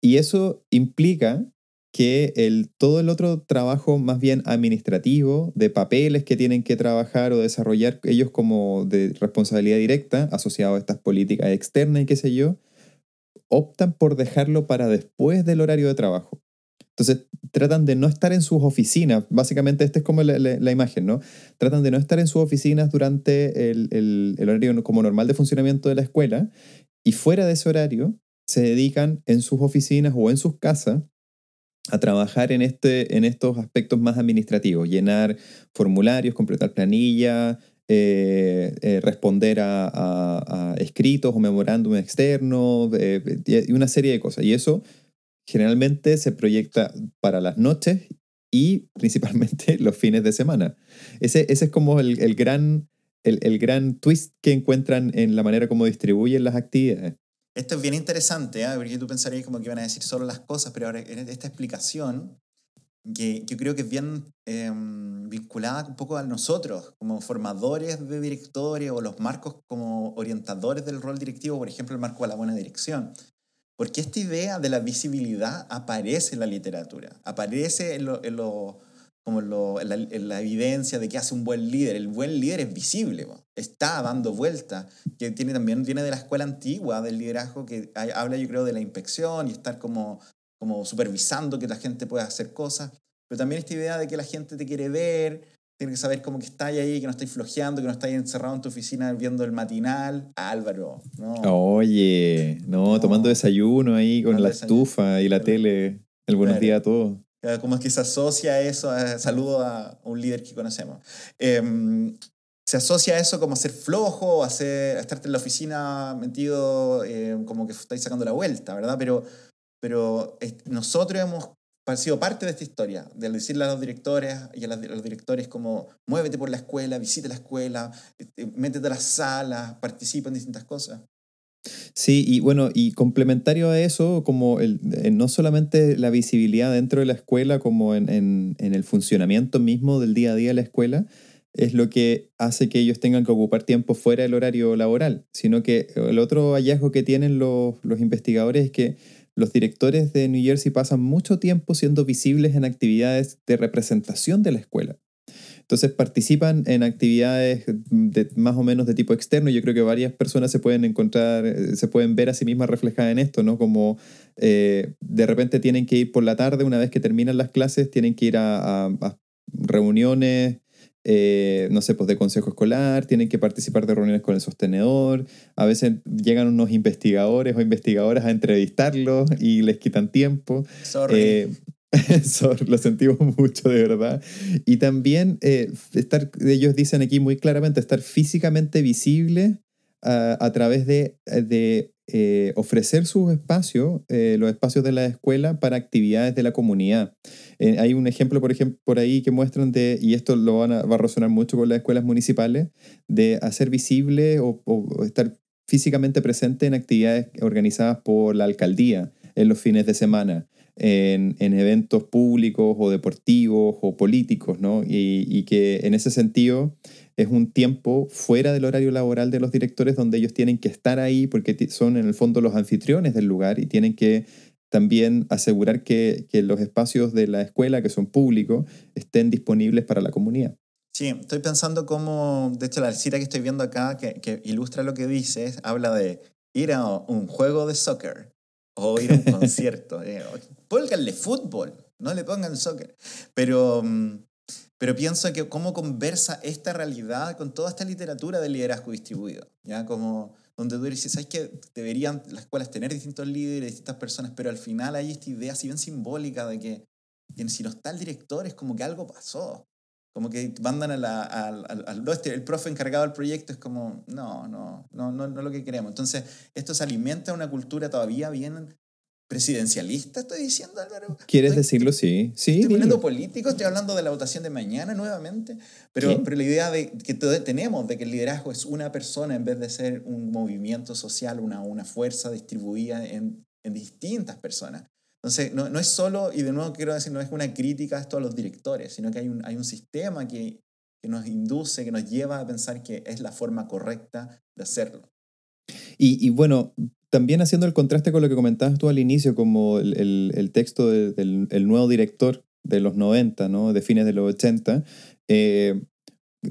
Y eso implica que el, todo el otro trabajo más bien administrativo, de papeles que tienen que trabajar o desarrollar ellos como de responsabilidad directa, asociado a estas políticas externas y qué sé yo, optan por dejarlo para después del horario de trabajo. Entonces, tratan de no estar en sus oficinas. Básicamente, esta es como la, imagen, ¿no? Tratan de no estar en sus oficinas durante el, el, el, horario como normal de funcionamiento de la escuela y fuera de ese horario se dedican en sus oficinas o en sus casas a trabajar en, este, en estos aspectos más administrativos, llenar formularios, completar planilla, eh, eh, responder a, escritos o memorándum externos eh, una serie de cosas. Y eso generalmente se proyecta para las noches y [laughs] principalmente los fines de semana. Ese, ese es como el, el gran, el, el, gran twist que encuentran en la manera como distribuyen las actividades. Esto es bien interesante, ¿eh? porque tú pensarías como que iban a decir solo las cosas, pero ahora esta explicación, que yo creo que es bien em, vinculada un poco a nosotros, como formadores de directores o los marcos como orientadores del rol directivo, por ejemplo, el marco de la buena dirección. Porque esta idea de la visibilidad aparece en la literatura, aparece en en lo como lo, la, la, evidencia de que hace un buen líder. El buen líder es visible, está dando vuelta, que tiene, también viene de la escuela antigua del liderazgo, que habla yo creo de la inspección y estar como, como supervisando que la gente pueda hacer cosas, pero también esta idea de que la gente te quiere ver, tiene que saber cómo que estás ahí, que no estáis flojeando, que no estáis encerrado en tu oficina viendo el matinal. Álvaro, no. Oye, no, tomando desayuno ahí con la estufa y la tele. El buenos días a todos. Como es que se asocia eso, saludo a un líder que conocemos. Em, se asocia eso como a ser flojo, a, ser, estarte en la oficina metido em, como que estáis sacando la vuelta, ¿verdad? Pero, pero nosotros hemos sido parte de esta historia, de decirle a los directores y a, los directores como muévete por la escuela, visite la escuela, este, métete a las salas, participa en distintas cosas. Sí, y bueno, y complementario a eso, como el, no solamente la visibilidad dentro de la escuela, como en, en, en, el funcionamiento mismo del día a día de la escuela, es lo que hace que ellos tengan que ocupar tiempo fuera del horario laboral, sino que el otro hallazgo que tienen los, los investigadores es que los directores de New Jersey pasan mucho tiempo siendo visibles en actividades de representación de la escuela. Entonces participan en actividades de, más o menos de tipo externo. Yo creo que varias personas se pueden encontrar, eh, se pueden ver a sí mismas reflejadas en esto, ¿no? Como eh, de repente tienen que ir por la tarde, una vez que terminan las clases, tienen que ir a, reuniones, eh, no sé, pues de consejo escolar, tienen que participar de reuniones con el sostenedor, a veces llegan unos investigadores o investigadoras a entrevistarlos y les quitan tiempo. Sorry. [laughs] Eso lo sentimos mucho, de verdad. Y también, eh, estar, ellos dicen aquí muy claramente, estar físicamente visible ah, a través de, de eh, ofrecer sus espacios, eh, los espacios de la escuela, para actividades de la comunidad. hay un ejemplo, por ejemplo, por ahí que muestran de, y esto lo van a, va a resonar mucho con las escuelas municipales, de hacer visible o estar físicamente presente en actividades organizadas por la alcaldía en los fines de semana en, eventos públicos o deportivos o políticos, ¿no? Y, que en ese sentido es un tiempo fuera del horario laboral de los directores donde ellos tienen que estar ahí porque son en el fondo los anfitriones del lugar y tienen que también asegurar que, los espacios de la escuela, que son públicos, estén disponibles para la comunidad. Sí, estoy pensando cómo, de hecho la cita que estoy viendo acá, que, que ilustra lo que dices, habla de ir a un juego de soccer o ir a un [laughs] concierto. Pónganle fútbol, no le pongan soccer. Pero, mm, pero pienso que cómo conversa esta realidad con toda esta literatura de liderazgo distribuido. ¿ya? Como donde tú dices, ¿sabes que deberían las escuelas tener distintos líderes, distintas personas? Pero al final hay esta idea, si bien simbólica, de que, si no está el director es como que algo pasó. Como que mandan a la, al, al, este, el profe encargado del proyecto, es como, no, no, no, no, no es lo que queremos. Entonces, esto se alimenta una cultura todavía bien presidencialista, estoy diciendo, Álvaro. ¿Quieres decirlo? Sí. sí estoy poniendo político, estoy hablando de la votación de mañana nuevamente, pero, pero la idea de, que tenemos de que el liderazgo es una persona en vez de ser un movimiento social, una, una fuerza distribuida en, en distintas personas. Entonces, no, no, es solo, y de nuevo quiero decir, no es una crítica a esto a los directores, sino que hay un, hay un sistema que, que nos induce, que nos lleva a pensar que es la forma correcta de hacerlo. Y, y, bueno, también haciendo el contraste con lo que comentabas tú al inicio, como el, el, texto de, del el nuevo director de los 90, ¿no? de fines de los 80, eh,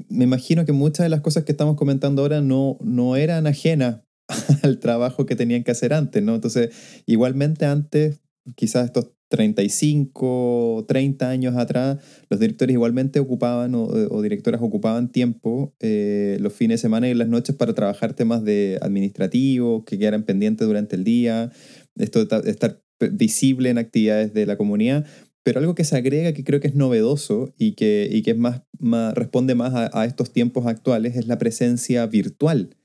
me imagino que muchas de las cosas que estamos comentando ahora no, no eran ajenas [laughs] al trabajo que tenían que hacer antes, ¿no? Entonces, igualmente antes, quizás estos 35, 30 años atrás, los directores igualmente ocupaban o, directoras ocupaban tiempo eh, los fines de semana y las noches para trabajar temas de administrativos que quedaran pendientes durante el día, esto de estar visible en actividades de la comunidad. Pero algo que se agrega que creo que es novedoso y que, y que es más, responde más a, a estos tiempos actuales es la presencia virtual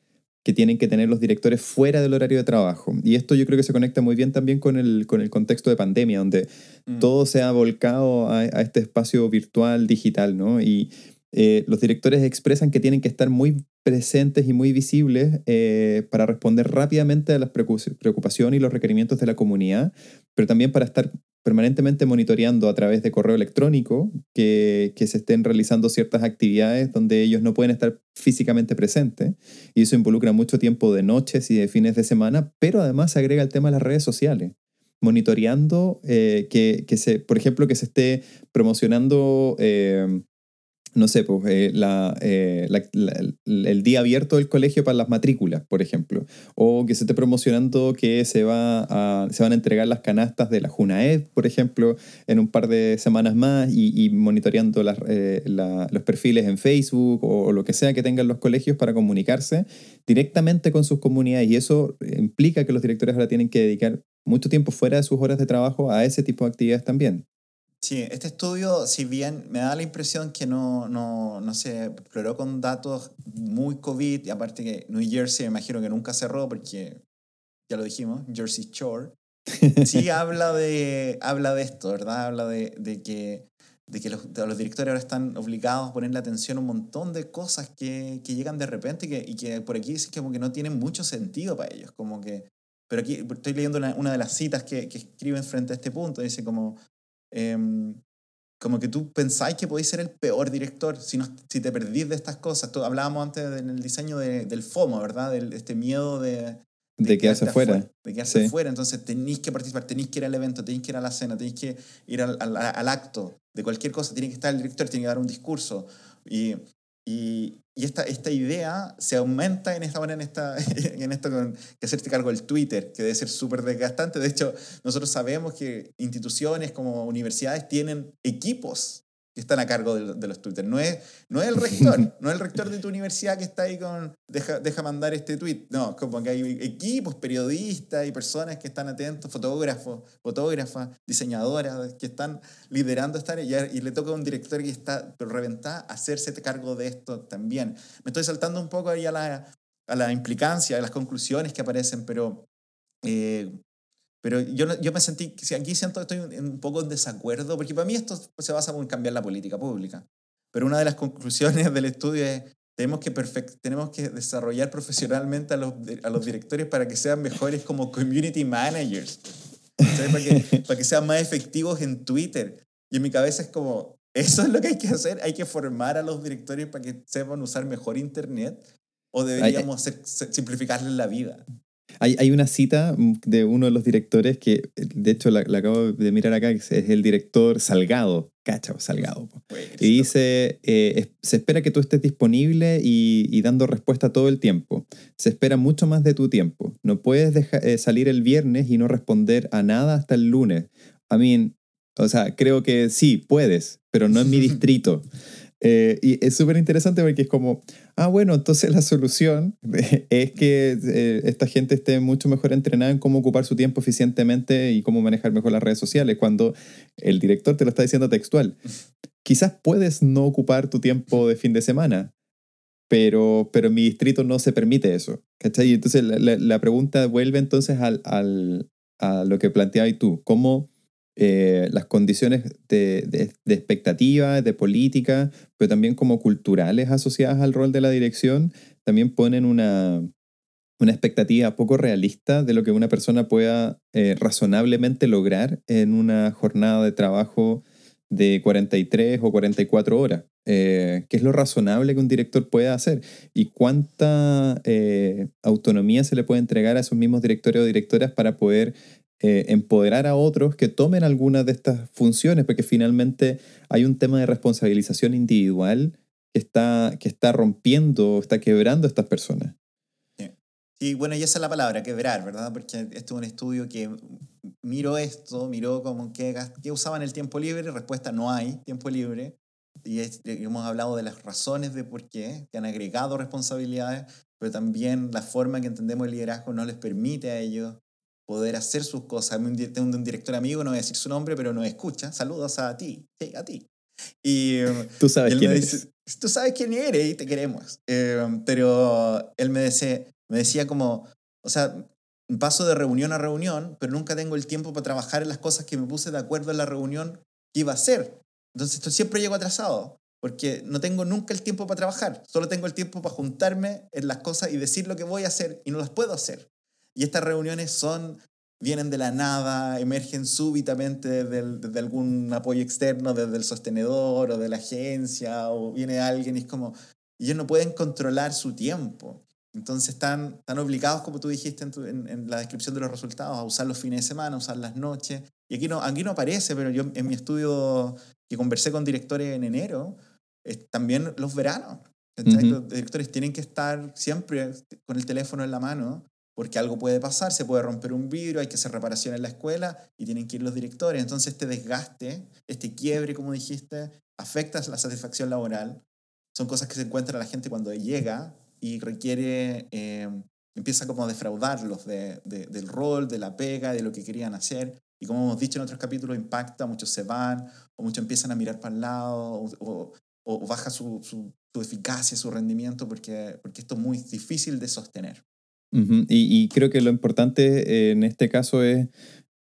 que tienen que tener los directores fuera del horario de trabajo. Y esto yo creo que se conecta muy bien también con el, con el contexto de pandemia, donde mm. todo se ha volcado a, a, este espacio virtual, digital, ¿no? Y eh, los directores expresan que tienen que estar muy presentes y muy visibles eh, para responder rápidamente a las preocupaciones y los requerimientos de la comunidad, pero también para estar permanentemente monitoreando a través de correo electrónico que, que, se estén realizando ciertas actividades donde ellos no pueden estar físicamente presentes. Y eso involucra mucho tiempo de noches y de fines de semana, pero además se agrega el tema de las redes sociales monitoreando eh, que, que, se, por ejemplo, que se esté promocionando eh, no sé, pues eh, eh, el día abierto del colegio para las matrículas, por ejemplo, o que se esté promocionando que se, va a, se van a entregar las canastas de la Junaed, por ejemplo, en un par de semanas más y, monitoreando las, eh, los perfiles en Facebook o, lo que sea que tengan los colegios para comunicarse directamente con sus comunidades y eso implica que los directores ahora tienen que dedicar mucho tiempo fuera de sus horas de trabajo a ese tipo de actividades también. Sí, este estudio, si bien me da la impresión que no, no, no se exploró con datos muy COVID, y aparte que New Jersey me imagino que nunca cerró porque, ya lo dijimos, Jersey Shore, sí habla de, habla de esto, ¿verdad? Habla de, de que, de que los, los, directores ahora están obligados a ponerle atención a un montón de cosas que, que llegan de repente y que, y que por aquí que como que no tienen mucho sentido para ellos, como que... Pero aquí estoy leyendo una, una de las citas que, que escriben frente a este punto, dice como Em, como que tú pensáis que podéis ser el peor director si, no, si te perdís de estas cosas. Tú, hablábamos antes en el diseño de, del FOMO, ¿verdad? De, este miedo de... De, de quedarse afuera. De quedarse sí. afuera. Entonces tenéis que participar, tenéis que ir al evento, tenéis que ir a la cena, tenéis que ir al, al, al acto de cualquier cosa. Tiene que estar el director, tiene que dar un discurso. Y, y, esta, esta idea se aumenta en esta en, esta, [laughs] en esto con que hacerte cargo del Twitter, que debe ser súper desgastante. De hecho, nosotros sabemos que instituciones como universidades tienen equipos que están a cargo de, de, los Twitter. No es, no es el rector, [laughs] no es el rector de tu universidad que está ahí con, deja, deja mandar este tweet. No, como que hay equipos, periodistas y personas que están atentos, fotógrafos, fotógrafas, diseñadoras, que están liderando esta área y, y le toca a un director que está reventada hacerse cargo de esto también. Me estoy saltando un poco ahí a la, a la implicancia, a las conclusiones que aparecen, pero eh, pero yo, yo me sentí, aquí siento que estoy un poco en desacuerdo, porque para mí esto se basa en cambiar la política pública. Pero una de las conclusiones [laughs] del estudio es, tenemos que, tenemos que desarrollar profesionalmente a los, a los directores para que sean mejores como community managers. Para, que, [laughs] para que sean más efectivos en Twitter. Y en mi cabeza es como, eso es lo que hay que hacer, hay que formar a los directores para que sepan usar mejor Internet o deberíamos hacer, simplificarles la vida. Hay, hay, una cita de uno de los directores que, de hecho, la, la acabo de mirar acá, que es el director Salgado, cacha, Salgado. Pues, y dice, eh, se espera que tú estés disponible y, y, dando respuesta todo el tiempo. Se espera mucho más de tu tiempo. No puedes dejar, eh, salir el viernes y no responder a nada hasta el lunes. I mean, o sea, creo que sí, puedes, pero no en mi [laughs] distrito. Eh, y es súper interesante porque es como, ah, bueno, entonces la solución [laughs] es que eh, esta gente esté mucho mejor entrenada en cómo ocupar su tiempo eficientemente y cómo manejar mejor las redes sociales, cuando el director te lo está diciendo textual. Quizás puedes no ocupar tu tiempo de fin de semana, pero, pero mi distrito no se permite eso. ¿Cachai? Entonces la, la, pregunta vuelve entonces al, al, a lo que planteabas tú, ¿cómo eh, las condiciones de, de, de expectativa, de política, pero también como culturales asociadas al rol de la dirección, también ponen una, una expectativa poco realista de lo que una persona pueda eh, razonablemente lograr en una jornada de trabajo de 43 o 44 horas. eh, qué es lo razonable que un director pueda hacer y cuánta eh, autonomía se le puede entregar a esos mismos directores o directoras para poder eh, empoderar a otros que tomen algunas de estas funciones, porque finalmente hay un tema de responsabilización individual que está, que está rompiendo, está quebrando a estas personas. Sí. bueno, y esa es la palabra, quebrar, ¿verdad? Porque este es un estudio que miró esto, miró como qué, qué usaban el tiempo libre, respuesta no hay tiempo libre y, hemos hablado de las razones de por qué, que han agregado responsabilidades, pero también la forma que entendemos el liderazgo no les permite a ellos poder hacer sus cosas. Tengo un director amigo, no voy a decir su nombre, pero nos escucha. Saludos a ti, a ti. Y [laughs] tú sabes quién eres. Tú sabes quién eres y te queremos. Eh, pero él me decía, me decía como, o sea, paso de reunión a reunión, pero nunca tengo el tiempo para trabajar en las cosas que me puse de acuerdo en la reunión que iba a hacer. Entonces siempre llego atrasado, porque no tengo nunca el tiempo para trabajar, solo tengo el tiempo para juntarme en las cosas y decir lo que voy a hacer y no las puedo hacer. Y estas reuniones son, vienen de la nada, emergen súbitamente desde, algún apoyo externo, desde el sostenedor o de la agencia, o viene alguien y es como, ellos no pueden controlar su tiempo. Entonces están, están obligados, como tú dijiste en, en, la descripción de los resultados, a usar los fines de semana, a usar las noches. Y aquí no, aquí no aparece, pero yo en mi estudio que conversé con directores en enero, también los veranos. Los directores tienen que estar siempre con el teléfono en la mano porque algo puede pasar, se puede romper un vidrio, hay que hacer reparación en la escuela y tienen que ir los directores. Entonces este desgaste, este quiebre, como dijiste, afecta la satisfacción laboral. Son cosas que se encuentra la gente cuando llega y requiere, eh, empieza como a defraudarlos de, del rol, de la pega, de lo que querían hacer. Y como hemos dicho en otros capítulos, impacta, muchos se van, o muchos empiezan a mirar para el lado, o, o, baja su, su, eficacia, su rendimiento, porque, porque esto es muy difícil de sostener. Y, y, creo que lo importante en este caso es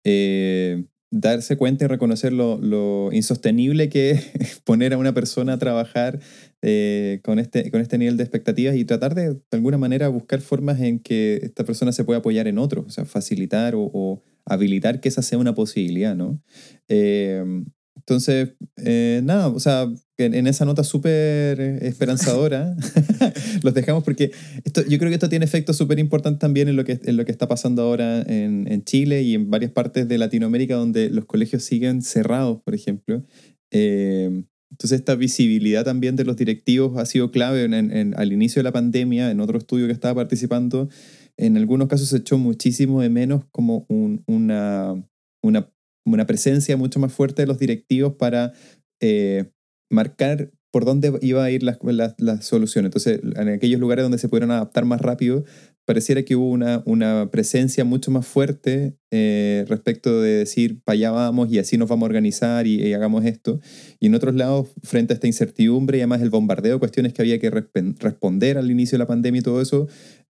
eh, darse cuenta y reconocer lo, lo, insostenible que es [laughs] poner a una persona a trabajar eh, con, este, con este nivel de expectativas y tratar de, de alguna manera, buscar formas en que esta persona se pueda apoyar en otros, o sea, facilitar o habilitar que esa sea una posibilidad, ¿no? Em, entonces, eh, nada, o sea, en, esa nota súper esperanzadora, [laughs] los dejamos porque esto, yo creo que esto tiene efectos súper importantes también en lo, que, en lo que está pasando ahora en, en, Chile y en varias partes de Latinoamérica donde los colegios siguen cerrados, por ejemplo. Em, entonces, esta visibilidad también de los directivos ha sido clave en, al inicio de la pandemia, en otro estudio que estaba participando en algunos casos se echó muchísimo de menos como una, una, una, presencia mucho más fuerte de los directivos para eh, marcar por dónde iba a ir la, la, solución. Entonces, en aquellos lugares donde se pudieron adaptar más rápido, pareciera que hubo una, una presencia mucho más fuerte eh, respecto de decir, para allá vamos y así nos vamos a organizar y, hagamos esto. Y en otros lados, frente a esta incertidumbre y además el bombardeo, cuestiones que había que responder al inicio de la pandemia y todo eso,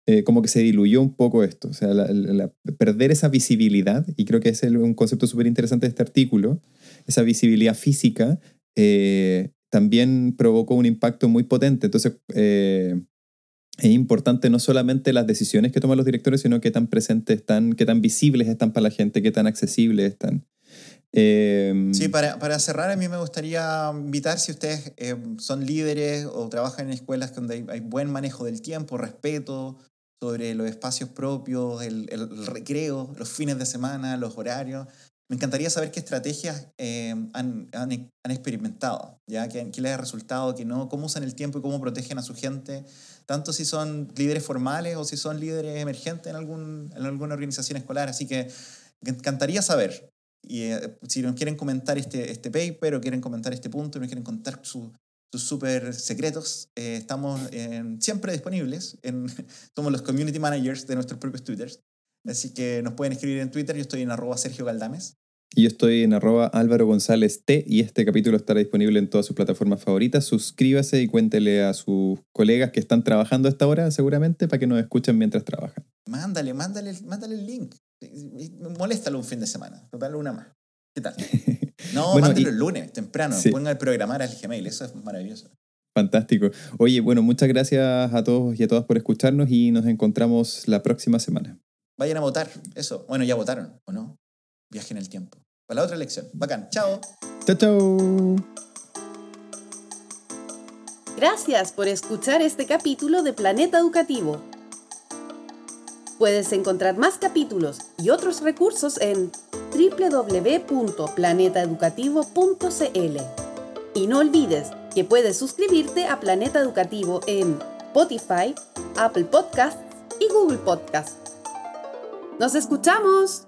eh, como que se diluyó un poco esto, o sea, perder esa visibilidad, y creo que es un concepto súper interesante de este artículo, esa visibilidad física, eh, también provocó un impacto muy potente. Entonces, eh, es importante no solamente las decisiones que toman los directores, sino qué tan presentes están, qué tan visibles están para la gente, qué tan accesibles están. sí, para, para, cerrar, a mí me gustaría invitar, si ustedes son líderes o trabajan en escuelas donde hay, hay, buen manejo del tiempo, respeto, sobre los espacios propios, el, recreo, los fines de semana, los horarios. Me encantaría saber qué estrategias eh, han, han, han, experimentado, ¿ya? ¿Qué, ¿Qué, les ha resultado, qué no, cómo usan el tiempo y cómo protegen a su gente, tanto si son líderes formales o si son líderes emergentes en, algún, en alguna organización escolar. Así que me encantaría saber. Y eh, si nos quieren comentar este, este paper o quieren comentar este punto y nos quieren contar su, sus súper secretos, eh, estamos siempre disponibles. En, [laughs] somos los community managers de nuestros propios twitters. Así que nos pueden escribir en Twitter. Yo estoy en arroba Sergio Galdames. Y yo estoy en arroba Álvaro González T y este capítulo estará disponible en todas sus plataformas favoritas. Suscríbase y cuéntele a sus colegas que están trabajando a esta hora seguramente para que nos escuchen mientras trabajan. Mándale, mándale, mándale el link. Moléstalo un fin de semana. Total, una más. ¿Qué tal? [laughs] No, bueno, el lunes, temprano. Sí. Pongan el programar al Gmail, eso es maravilloso. Fantástico. Oye, bueno, muchas gracias a todos y a todas por escucharnos y nos encontramos la próxima semana. Vayan a votar, eso. Bueno, ya votaron, ¿o no? Viajen el tiempo. Para la otra elección. Bacán. Chao. Chao, chao. Gracias por escuchar este capítulo de Planeta Educativo. Puedes encontrar más capítulos y otros recursos en www.planetaeducativo.cl. Y no olvides que puedes suscribirte a Planeta Educativo en Spotify, Apple Podcasts y Google Podcasts. ¡Nos escuchamos!